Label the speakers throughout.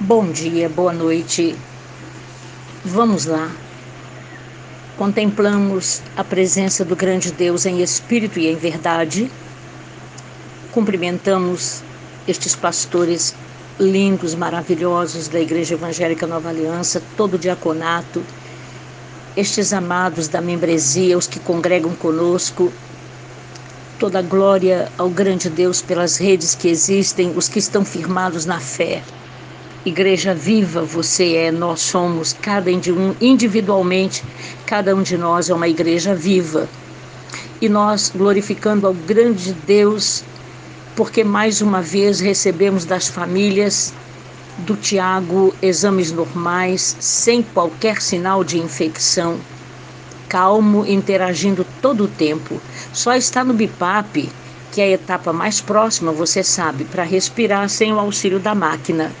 Speaker 1: Bom dia, boa noite. Vamos lá. Contemplamos a presença do grande Deus em espírito e em verdade. Cumprimentamos estes pastores lindos, maravilhosos da Igreja Evangélica Nova Aliança, todo o diaconato, estes amados da membresia, os que congregam conosco, toda glória ao grande Deus pelas redes que existem, os que estão firmados na fé. Igreja viva você é, nós somos, cada um individualmente, cada um de nós é uma igreja viva. E nós glorificando ao grande Deus, porque mais uma vez recebemos das famílias do Tiago exames normais, sem qualquer sinal de infecção, calmo, interagindo todo o tempo. Só está no BIPAP, que é a etapa mais próxima, você sabe, para respirar sem o auxílio da máquina.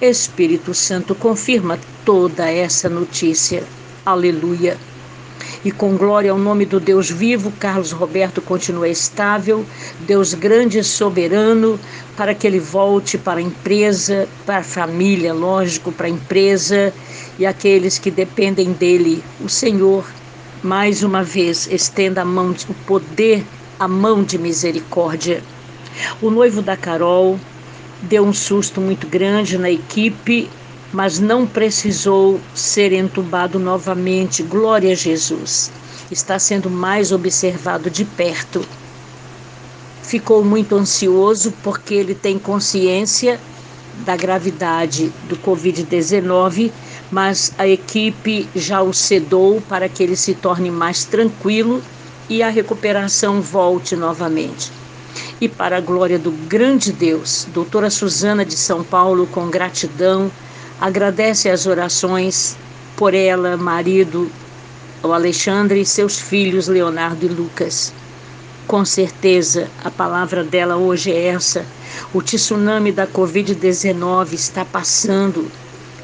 Speaker 1: Espírito Santo confirma toda essa notícia. Aleluia. E com glória ao nome do Deus vivo, Carlos Roberto continua estável, Deus grande e soberano, para que ele volte para a empresa, para a família, lógico, para a empresa e aqueles que dependem dele. O Senhor, mais uma vez, estenda a mão, o poder, a mão de misericórdia. O noivo da Carol, deu um susto muito grande na equipe, mas não precisou ser entubado novamente. Glória a Jesus. Está sendo mais observado de perto. Ficou muito ansioso porque ele tem consciência da gravidade do Covid-19, mas a equipe já o cedou para que ele se torne mais tranquilo e a recuperação volte novamente e para a glória do grande Deus. Doutora Suzana de São Paulo, com gratidão, agradece as orações por ela, marido, o Alexandre e seus filhos Leonardo e Lucas. Com certeza, a palavra dela hoje é essa. O tsunami da Covid-19 está passando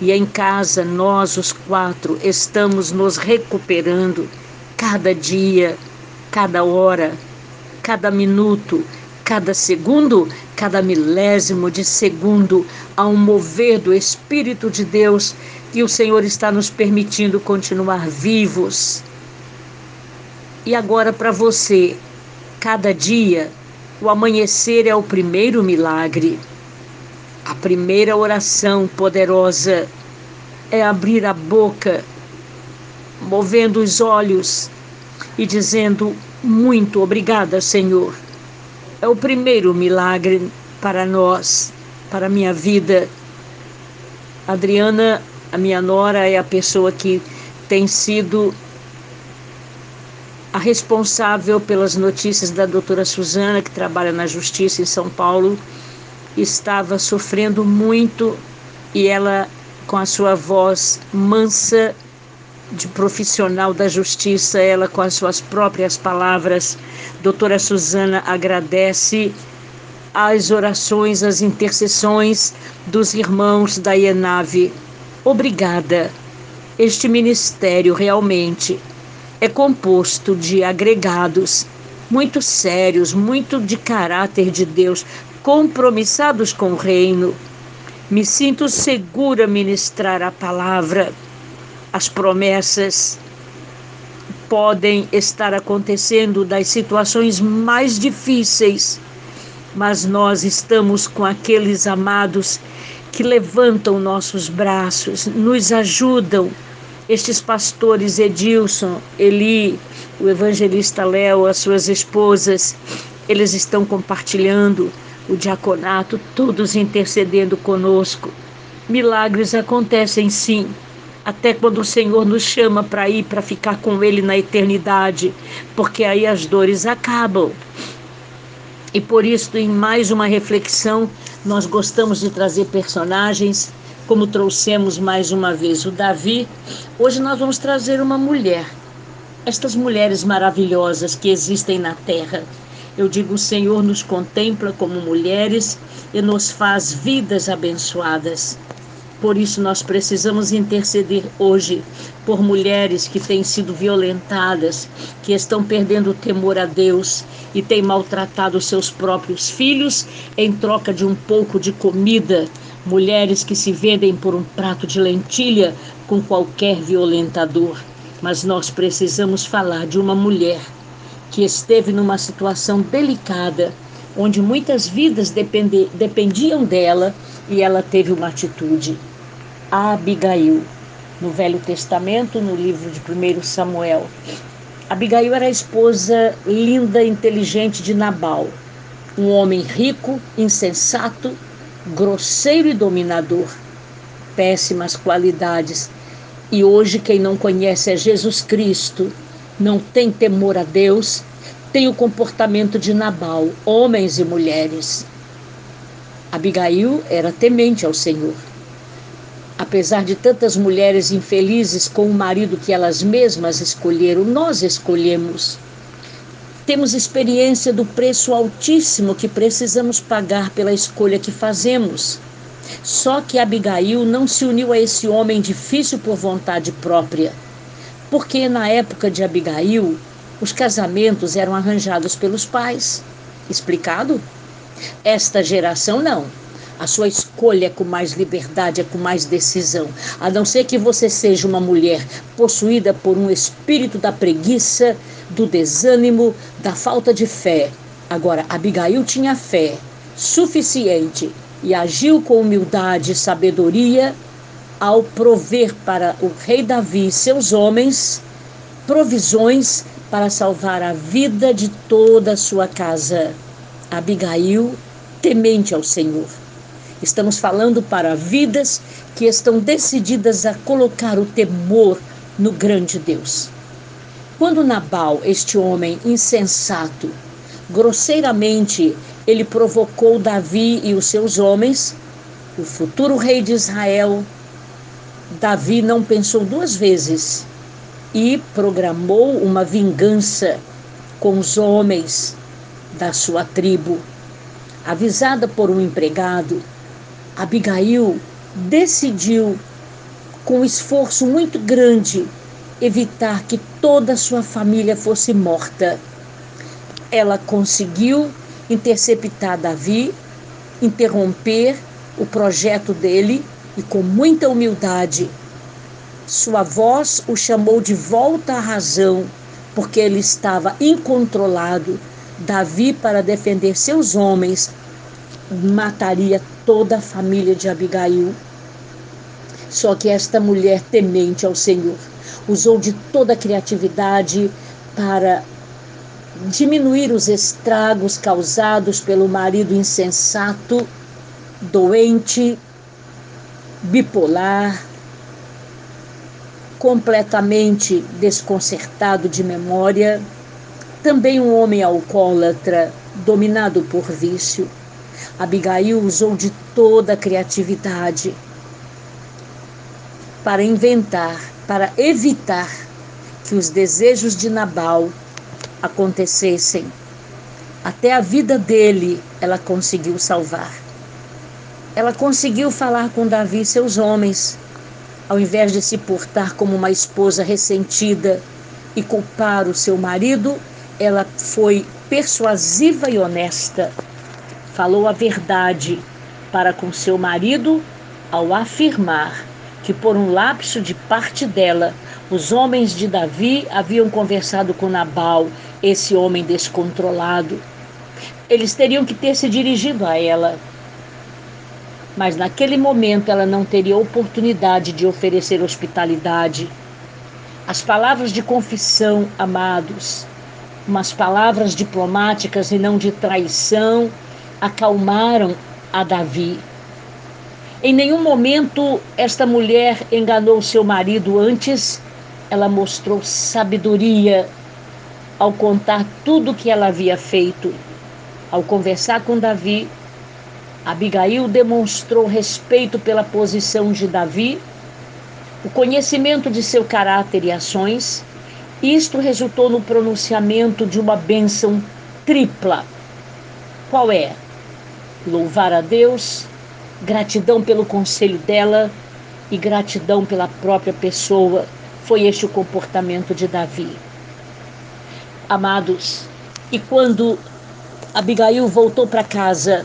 Speaker 1: e em casa nós, os quatro, estamos nos recuperando cada dia, cada hora, cada minuto, cada segundo, cada milésimo de segundo, a um mover do Espírito de Deus que o Senhor está nos permitindo continuar vivos. E agora para você, cada dia, o amanhecer é o primeiro milagre. A primeira oração poderosa é abrir a boca, movendo os olhos e dizendo: Muito obrigada, Senhor é o primeiro milagre para nós, para a minha vida. Adriana, a minha nora, é a pessoa que tem sido a responsável pelas notícias da doutora Suzana, que trabalha na Justiça em São Paulo, estava sofrendo muito e ela, com a sua voz mansa, de profissional da justiça, ela com as suas próprias palavras, doutora Suzana agradece as orações, as intercessões dos irmãos da IENAVE. Obrigada. Este ministério realmente é composto de agregados muito sérios, muito de caráter de Deus, compromissados com o reino. Me sinto segura ministrar a palavra as promessas podem estar acontecendo das situações mais difíceis, mas nós estamos com aqueles amados que levantam nossos braços, nos ajudam. Estes pastores Edilson, Eli, o evangelista Léo, as suas esposas, eles estão compartilhando o diaconato, todos intercedendo conosco. Milagres acontecem sim até quando o Senhor nos chama para ir para ficar com Ele na eternidade, porque aí as dores acabam. E por isso, em mais uma reflexão, nós gostamos de trazer personagens, como trouxemos mais uma vez o Davi. Hoje nós vamos trazer uma mulher, estas mulheres maravilhosas que existem na terra. Eu digo, o Senhor nos contempla como mulheres e nos faz vidas abençoadas. Por isso, nós precisamos interceder hoje por mulheres que têm sido violentadas, que estão perdendo o temor a Deus e têm maltratado seus próprios filhos em troca de um pouco de comida. mulheres que se vendem por um prato de lentilha com qualquer violentador. Mas nós precisamos falar de uma mulher que esteve numa situação delicada, onde muitas vidas dependiam dela e ela teve uma atitude. A Abigail, no Velho Testamento, no livro de 1 Samuel. Abigail era a esposa linda e inteligente de Nabal, um homem rico, insensato, grosseiro e dominador. Péssimas qualidades. E hoje, quem não conhece é Jesus Cristo, não tem temor a Deus, tem o comportamento de Nabal, homens e mulheres. Abigail era temente ao Senhor. Apesar de tantas mulheres infelizes com o marido que elas mesmas escolheram, nós escolhemos. Temos experiência do preço altíssimo que precisamos pagar pela escolha que fazemos. Só que Abigail não se uniu a esse homem difícil por vontade própria, porque na época de Abigail, os casamentos eram arranjados pelos pais. Explicado? Esta geração não. A sua escolha é com mais liberdade, é com mais decisão. A não ser que você seja uma mulher possuída por um espírito da preguiça, do desânimo, da falta de fé. Agora, Abigail tinha fé suficiente e agiu com humildade e sabedoria ao prover para o rei Davi e seus homens provisões para salvar a vida de toda a sua casa. Abigail, temente ao Senhor. Estamos falando para vidas que estão decididas a colocar o temor no grande Deus. Quando Nabal, este homem insensato, grosseiramente ele provocou Davi e os seus homens, o futuro rei de Israel, Davi não pensou duas vezes e programou uma vingança com os homens da sua tribo. Avisada por um empregado, Abigail decidiu, com um esforço muito grande, evitar que toda a sua família fosse morta. Ela conseguiu interceptar Davi, interromper o projeto dele e, com muita humildade, sua voz o chamou de volta à razão, porque ele estava incontrolado. Davi, para defender seus homens, mataria toda a família de Abigail. Só que esta mulher temente ao Senhor usou de toda a criatividade para diminuir os estragos causados pelo marido insensato, doente, bipolar, completamente desconcertado de memória, também um homem alcoólatra, dominado por vício. Abigail usou de toda a criatividade para inventar, para evitar que os desejos de Nabal acontecessem. Até a vida dele ela conseguiu salvar. Ela conseguiu falar com Davi e seus homens ao invés de se portar como uma esposa ressentida e culpar o seu marido, ela foi persuasiva e honesta. Falou a verdade para com seu marido ao afirmar que, por um lapso de parte dela, os homens de Davi haviam conversado com Nabal, esse homem descontrolado. Eles teriam que ter se dirigido a ela mas naquele momento ela não teria oportunidade de oferecer hospitalidade. As palavras de confissão, amados, umas palavras diplomáticas e não de traição, acalmaram a Davi. Em nenhum momento esta mulher enganou seu marido antes, ela mostrou sabedoria ao contar tudo o que ela havia feito. Ao conversar com Davi, Abigail demonstrou respeito pela posição de Davi, o conhecimento de seu caráter e ações. Isto resultou no pronunciamento de uma bênção tripla. Qual é? Louvar a Deus, gratidão pelo conselho dela e gratidão pela própria pessoa. Foi este o comportamento de Davi. Amados, e quando Abigail voltou para casa,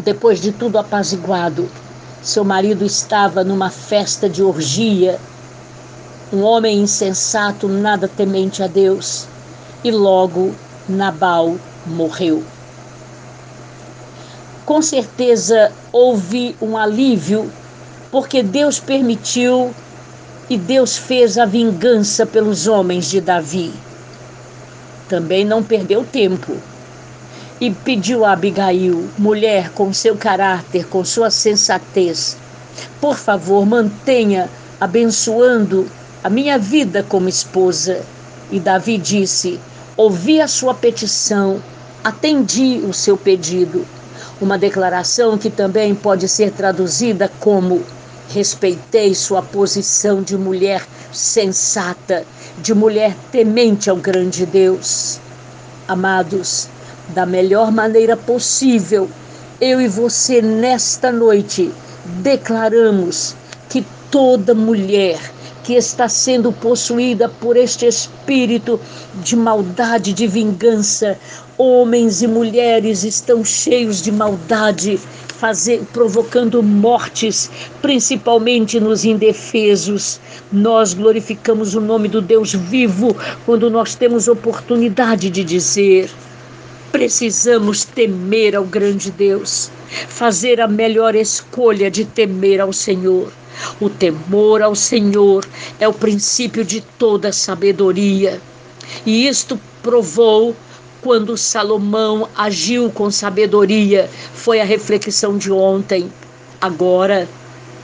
Speaker 1: Depois de tudo apaziguado, seu marido estava numa festa de orgia, um homem insensato, nada temente a Deus, e logo Nabal morreu. Com certeza houve um alívio, porque Deus permitiu e Deus fez a vingança pelos homens de Davi. Também não perdeu tempo e pediu a Abigail, mulher com seu caráter, com sua sensatez, por favor, mantenha abençoando a minha vida como esposa. E Davi disse: Ouvi a sua petição, atendi o seu pedido. Uma declaração que também pode ser traduzida como: Respeitei sua posição de mulher sensata, de mulher temente ao grande Deus. Amados, da melhor maneira possível, eu e você nesta noite declaramos que toda mulher que está sendo possuída por este espírito de maldade, de vingança, homens e mulheres estão cheios de maldade, fazer, provocando mortes, principalmente nos indefesos. Nós glorificamos o nome do Deus vivo quando nós temos oportunidade de dizer. Precisamos temer ao grande Deus, fazer a melhor escolha de temer ao Senhor. O temor ao Senhor é o princípio de toda sabedoria. E isto provou quando Salomão agiu com sabedoria. Foi a reflexão de ontem. Agora,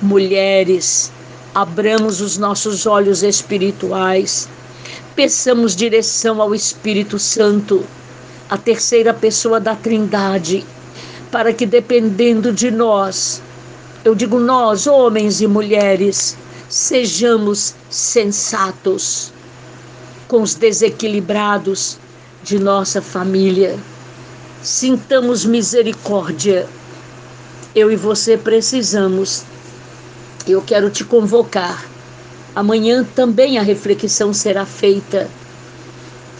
Speaker 1: mulheres, abramos os nossos olhos espirituais. Peçamos direção ao Espírito Santo a terceira pessoa da Trindade, para que dependendo de nós, eu digo nós, homens e mulheres, sejamos sensatos com os desequilibrados de nossa família. Sintamos misericórdia. Eu e você precisamos. Eu quero te convocar. Amanhã também a reflexão será feita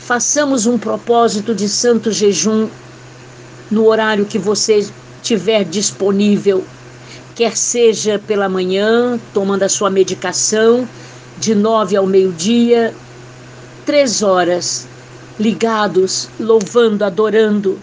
Speaker 1: façamos um propósito de santo jejum no horário que você tiver disponível, quer seja pela manhã, tomando a sua medicação, de nove ao meio-dia, três horas, ligados, louvando, adorando,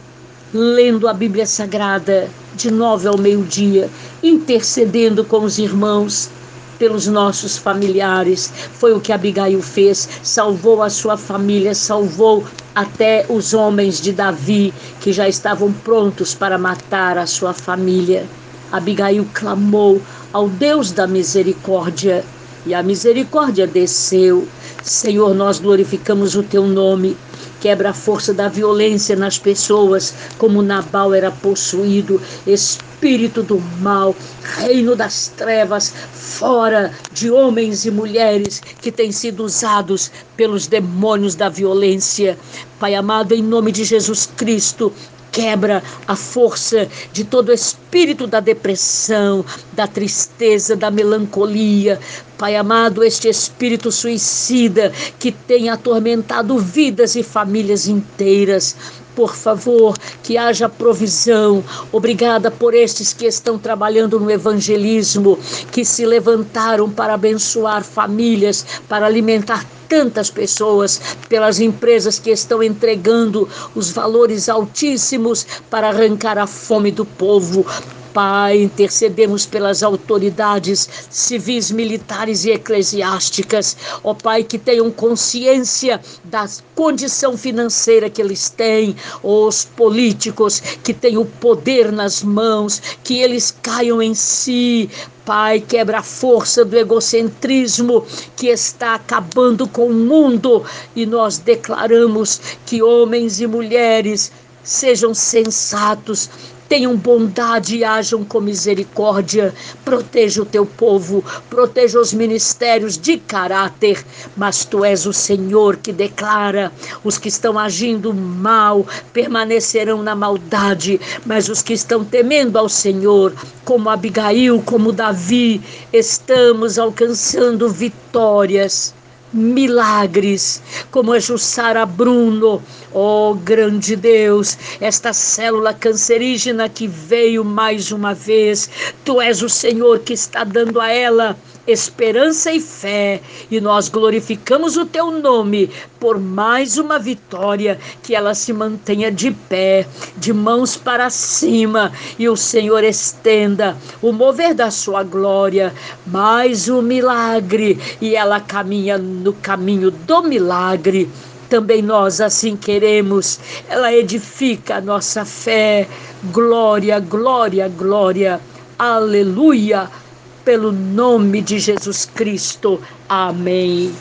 Speaker 1: lendo a Bíblia Sagrada, de nove ao meio-dia, intercedendo com os irmãos pelos nossos familiares. Foi o que Abigail fez, salvou a sua família, salvou até os homens de Davi que já estavam prontos para matar a sua família. Abigail clamou ao Deus da misericórdia e a misericórdia desceu. Senhor, nós glorificamos o teu nome. Quebra a força da violência nas pessoas, como Nabal era possuído. Espírito do mal, reino das trevas, fora de homens e mulheres que têm sido usados pelos demônios da violência. Pai amado, em nome de Jesus Cristo, quebra a força de todo espírito da depressão, da tristeza, da melancolia. Pai amado, este espírito suicida que tem atormentado vidas e famílias inteiras. Por favor, que haja provisão. Obrigada por estes que estão trabalhando no evangelismo, que se levantaram para abençoar famílias, para alimentar tantas pessoas, pelas empresas que estão entregando os valores altíssimos para arrancar a fome do povo. Pai, intercedemos pelas autoridades civis, militares e eclesiásticas. Ó oh, Pai, que tenham consciência da condição financeira que eles têm. Os políticos que têm o poder nas mãos, que eles caiam em si. Pai, quebra a força do egocentrismo que está acabando com o mundo. E nós declaramos que homens e mulheres sejam sensatos, tenham bondade e ajam com misericórdia. Proteja o teu povo, proteja os ministérios de caráter, mas tu és o Senhor que declara: os que estão agindo mal permanecerão na maldade, mas os que estão temendo ao Senhor, como Abigail, como Davi, estamos alcançando vitórias. Milagres, como a Jussara Bruno, oh grande Deus, esta célula cancerígena que veio mais uma vez, tu és o Senhor que está dando a ela esperança e fé, e nós glorificamos o teu nome por mais uma vitória, que ela se mantenha de pé, de mãos para cima, e o Senhor estenda o mover da sua glória, mais um milagre, e ela caminha no caminho do milagre também nós assim queremos. Ela edifica a nossa fé. Glória, glória, glória. Aleluia pelo nome de Jesus Cristo. Amém.